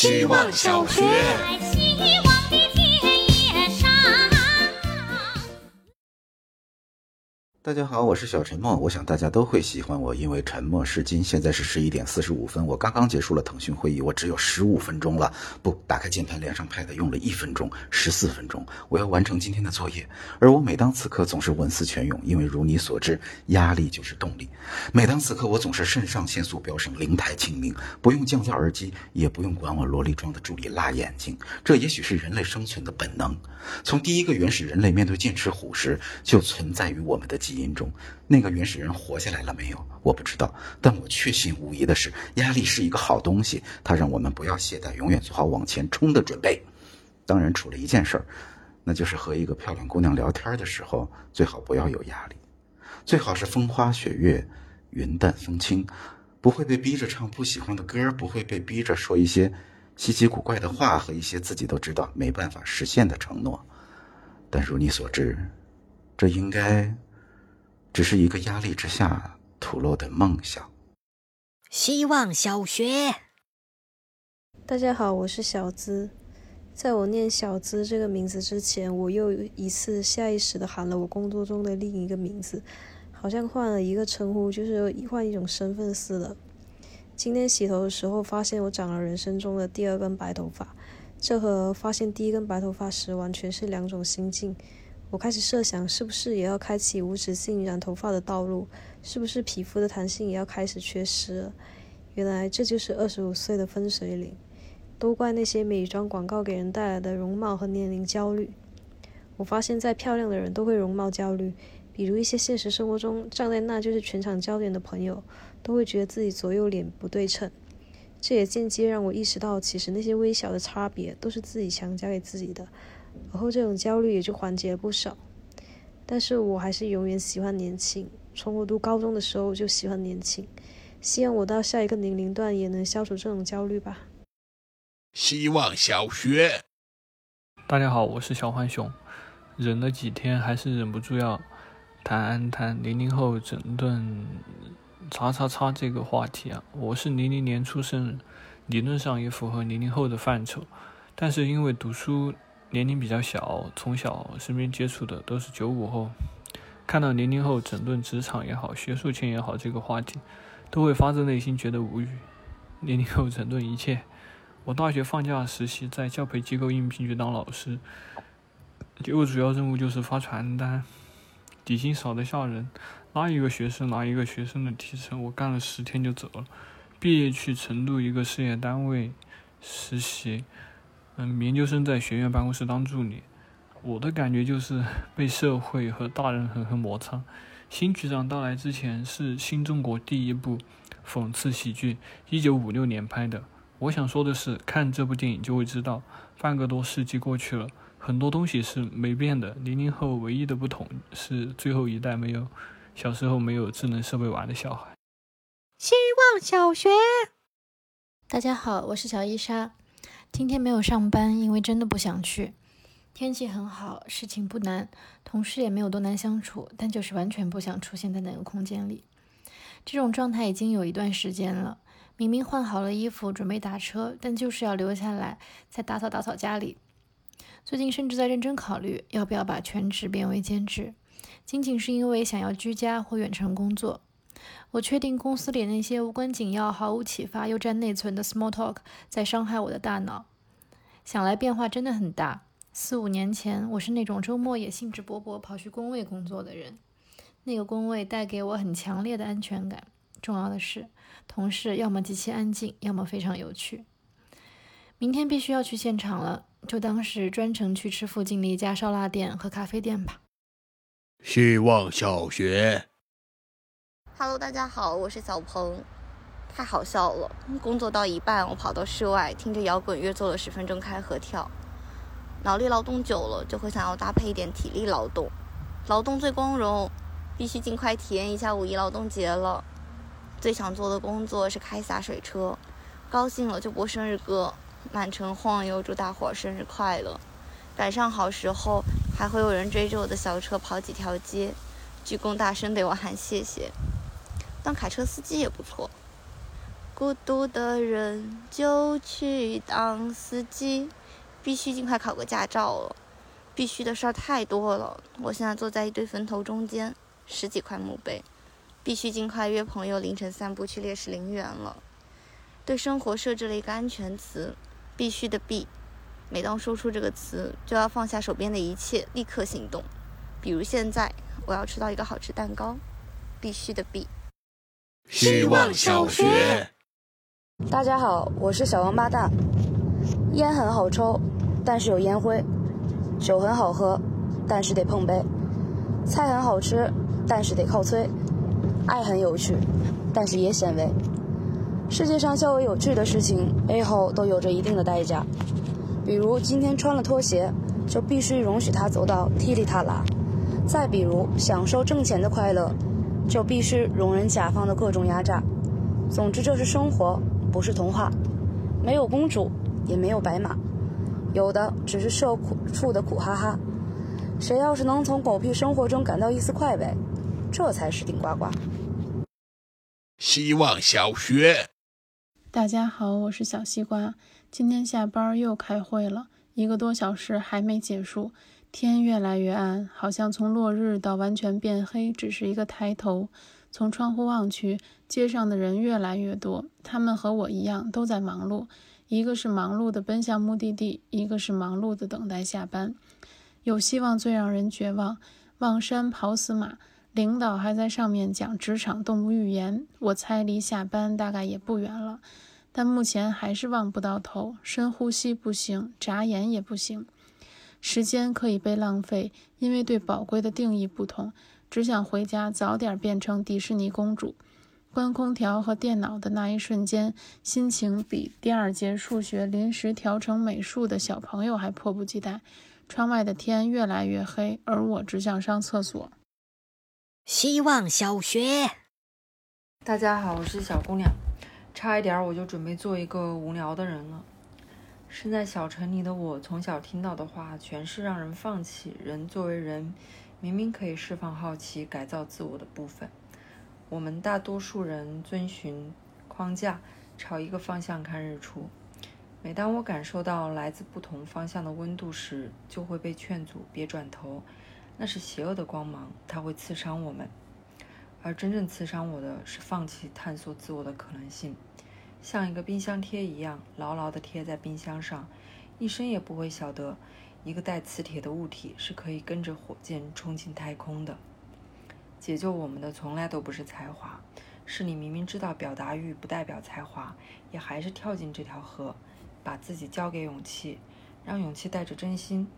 希望小学。大家好，我是小陈默，我想大家都会喜欢我，因为沉默是金。现在是十一点四十五分，我刚刚结束了腾讯会议，我只有十五分钟了。不，打开键盘连上 Pad 用了一分钟，十四分钟，我要完成今天的作业。而我每当此刻总是文思泉涌，因为如你所知，压力就是动力。每当此刻，我总是肾上腺素飙升，灵台清明，不用降噪耳机，也不用管我萝莉装的助理辣眼睛。这也许是人类生存的本能。从第一个原始人类面对剑齿虎时，就存在于我们的基因中。那个原始人活下来了没有？我不知道，但我确信无疑的是，压力是一个好东西，它让我们不要懈怠，永远做好往前冲的准备。当然，除了一件事儿，那就是和一个漂亮姑娘聊天的时候，最好不要有压力，最好是风花雪月、云淡风轻，不会被逼着唱不喜欢的歌，不会被逼着说一些稀奇古怪的话和一些自己都知道没办法实现的承诺。但如你所知，这应该。只是一个压力之下吐露的梦想。希望小学，大家好，我是小资。在我念小资这个名字之前，我又一次下意识的喊了我工作中的另一个名字，好像换了一个称呼，就是换一种身份似的。今天洗头的时候，发现我长了人生中的第二根白头发，这和发现第一根白头发时完全是两种心境。我开始设想，是不是也要开启无止境染头发的道路？是不是皮肤的弹性也要开始缺失了？原来这就是二十五岁的分水岭。都怪那些美妆广告给人带来的容貌和年龄焦虑。我发现，再漂亮的人都会容貌焦虑，比如一些现实生活中站在那就是全场焦点的朋友，都会觉得自己左右脸不对称。这也间接让我意识到，其实那些微小的差别都是自己强加给自己的。而后这种焦虑也就缓解了不少，但是我还是永远喜欢年轻。从我读高中的时候就喜欢年轻，希望我到下一个年龄段也能消除这种焦虑吧。希望小学，大家好，我是小浣熊。忍了几天，还是忍不住要谈谈零零后整顿叉叉叉这个话题啊。我是零零年出生，理论上也符合零零后的范畴，但是因为读书。年龄比较小，从小身边接触的都是九五后，看到零零后整顿职场也好，学术圈也好这个话题，都会发自内心觉得无语。零零后整顿一切，我大学放假实习，在教培机构应聘去当老师，结果主要任务就是发传单，底薪少得吓人，拉一个学生拿一个学生的提成，我干了十天就走了。毕业去成都一个事业单位实习。嗯，研究生在学院办公室当助理，我的感觉就是被社会和大人狠狠摩擦。新局长到来之前是新中国第一部讽刺喜剧，一九五六年拍的。我想说的是，看这部电影就会知道，半个多世纪过去了，很多东西是没变的。零零后唯一的不同是最后一代没有小时候没有智能设备玩的小孩。希望小学，大家好，我是小伊莎。今天没有上班，因为真的不想去。天气很好，事情不难，同事也没有多难相处，但就是完全不想出现在那个空间里。这种状态已经有一段时间了。明明换好了衣服，准备打车，但就是要留下来再打扫打扫家里。最近甚至在认真考虑要不要把全职变为兼职，仅仅是因为想要居家或远程工作。我确定公司里那些无关紧要、毫无启发又占内存的 small talk 在伤害我的大脑。想来变化真的很大。四五年前，我是那种周末也兴致勃勃跑去工位工作的人，那个工位带给我很强烈的安全感。重要的是，同事要么极其安静，要么非常有趣。明天必须要去现场了，就当是专程去吃附近的一家烧腊店和咖啡店吧。希望小学。Hello，大家好，我是小鹏。太好笑了，工作到一半，我跑到室外，听着摇滚乐做了十分钟开合跳。脑力劳动久了，就会想要搭配一点体力劳动。劳动最光荣，必须尽快体验一下五一劳动节了。最想做的工作是开洒水车，高兴了就播生日歌，满城晃悠，祝大伙儿生日快乐。赶上好时候，还会有人追着我的小车跑几条街，鞠躬大声对我喊谢谢。当卡车司机也不错。孤独的人就去当司机，必须尽快考个驾照了。必须的事儿太多了，我现在坐在一堆坟头中间，十几块墓碑，必须尽快约朋友凌晨散步去烈士陵园了。对生活设置了一个安全词，必须的必。每当说出这个词，就要放下手边的一切，立刻行动。比如现在，我要吃到一个好吃蛋糕，必须的必。希望小学。大家好，我是小王八蛋。烟很好抽，但是有烟灰。酒很好喝，但是得碰杯；菜很好吃，但是得靠催；爱很有趣，但是也显微。世界上较为有趣的事情，背后都有着一定的代价。比如今天穿了拖鞋，就必须容许它走到踢里踏拉；再比如享受挣钱的快乐，就必须容忍甲方的各种压榨。总之，这是生活，不是童话。没有公主，也没有白马。有的只是社苦处的苦哈哈，谁要是能从狗屁生活中感到一丝快慰，这才是顶呱呱。希望小学，大家好，我是小西瓜。今天下班又开会了，一个多小时还没结束，天越来越暗，好像从落日到完全变黑只是一个抬头。从窗户望去，街上的人越来越多，他们和我一样都在忙碌。一个是忙碌的奔向目的地，一个是忙碌的等待下班。有希望最让人绝望，望山跑死马。领导还在上面讲职场动物寓言，我猜离下班大概也不远了，但目前还是望不到头。深呼吸不行，眨眼也不行。时间可以被浪费，因为对宝贵的定义不同。只想回家，早点变成迪士尼公主。关空调和电脑的那一瞬间，心情比第二节数学临时调成美术的小朋友还迫不及待。窗外的天越来越黑，而我只想上厕所。希望小学，大家好，我是小姑娘，差一点我就准备做一个无聊的人了。身在小城里的我，从小听到的话全是让人放弃。人作为人，明明可以释放好奇、改造自我的部分。我们大多数人遵循框架，朝一个方向看日出。每当我感受到来自不同方向的温度时，就会被劝阻别转头，那是邪恶的光芒，它会刺伤我们。而真正刺伤我的是放弃探索自我的可能性，像一个冰箱贴一样牢牢地贴在冰箱上，一生也不会晓得，一个带磁铁的物体是可以跟着火箭冲进太空的。解救我们的从来都不是才华，是你明明知道表达欲不代表才华，也还是跳进这条河，把自己交给勇气，让勇气带着真心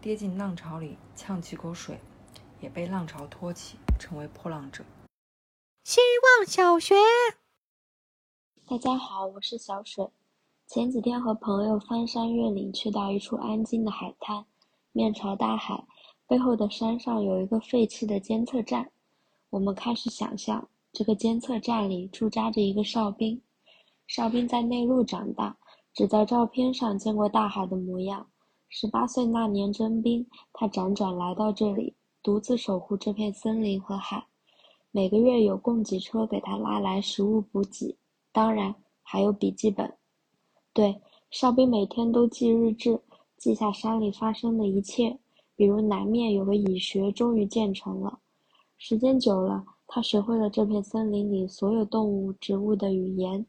跌进浪潮里，呛几口水，也被浪潮托起，成为破浪者。希望小学，大家好，我是小水。前几天和朋友翻山越岭，去到一处安静的海滩，面朝大海。背后的山上有一个废弃的监测站，我们开始想象，这个监测站里驻扎着一个哨兵。哨兵在内陆长大，只在照片上见过大海的模样。十八岁那年征兵，他辗转来到这里，独自守护这片森林和海。每个月有供给车给他拉来食物补给，当然还有笔记本。对，哨兵每天都记日志，记下山里发生的一切。比如南面有个蚁穴，终于建成了。时间久了，他学会了这片森林里所有动物、植物的语言。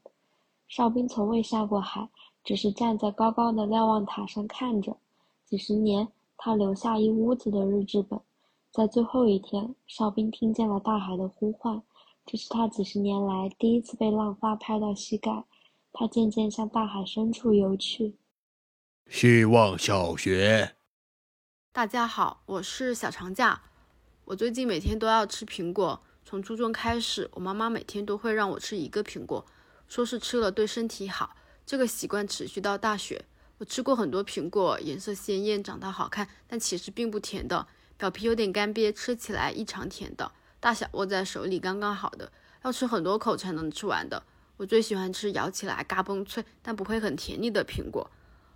哨兵从未下过海，只是站在高高的瞭望塔上看着。几十年，他留下一屋子的日志本。在最后一天，哨兵听见了大海的呼唤，这是他几十年来第一次被浪花拍到膝盖。他渐渐向大海深处游去。希望小学。大家好，我是小长假。我最近每天都要吃苹果，从初中开始，我妈妈每天都会让我吃一个苹果，说是吃了对身体好。这个习惯持续到大学。我吃过很多苹果，颜色鲜艳，长得好看，但其实并不甜的，表皮有点干瘪，吃起来异常甜的，大小握在手里刚刚好的，要吃很多口才能吃完的。我最喜欢吃咬起来嘎嘣脆，但不会很甜腻的苹果。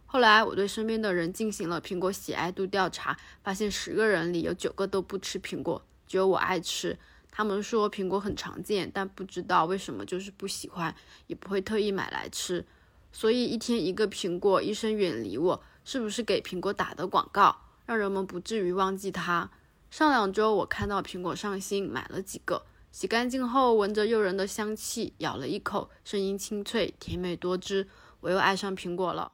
后来，我对身边的人进行了苹果喜爱度调查，发现十个人里有九个都不吃苹果，只有我爱吃。他们说苹果很常见，但不知道为什么就是不喜欢，也不会特意买来吃。所以一天一个苹果，医生远离我，是不是给苹果打的广告，让人们不至于忘记它？上两周我看到苹果上新，买了几个，洗干净后闻着诱人的香气，咬了一口，声音清脆，甜美多汁，我又爱上苹果了。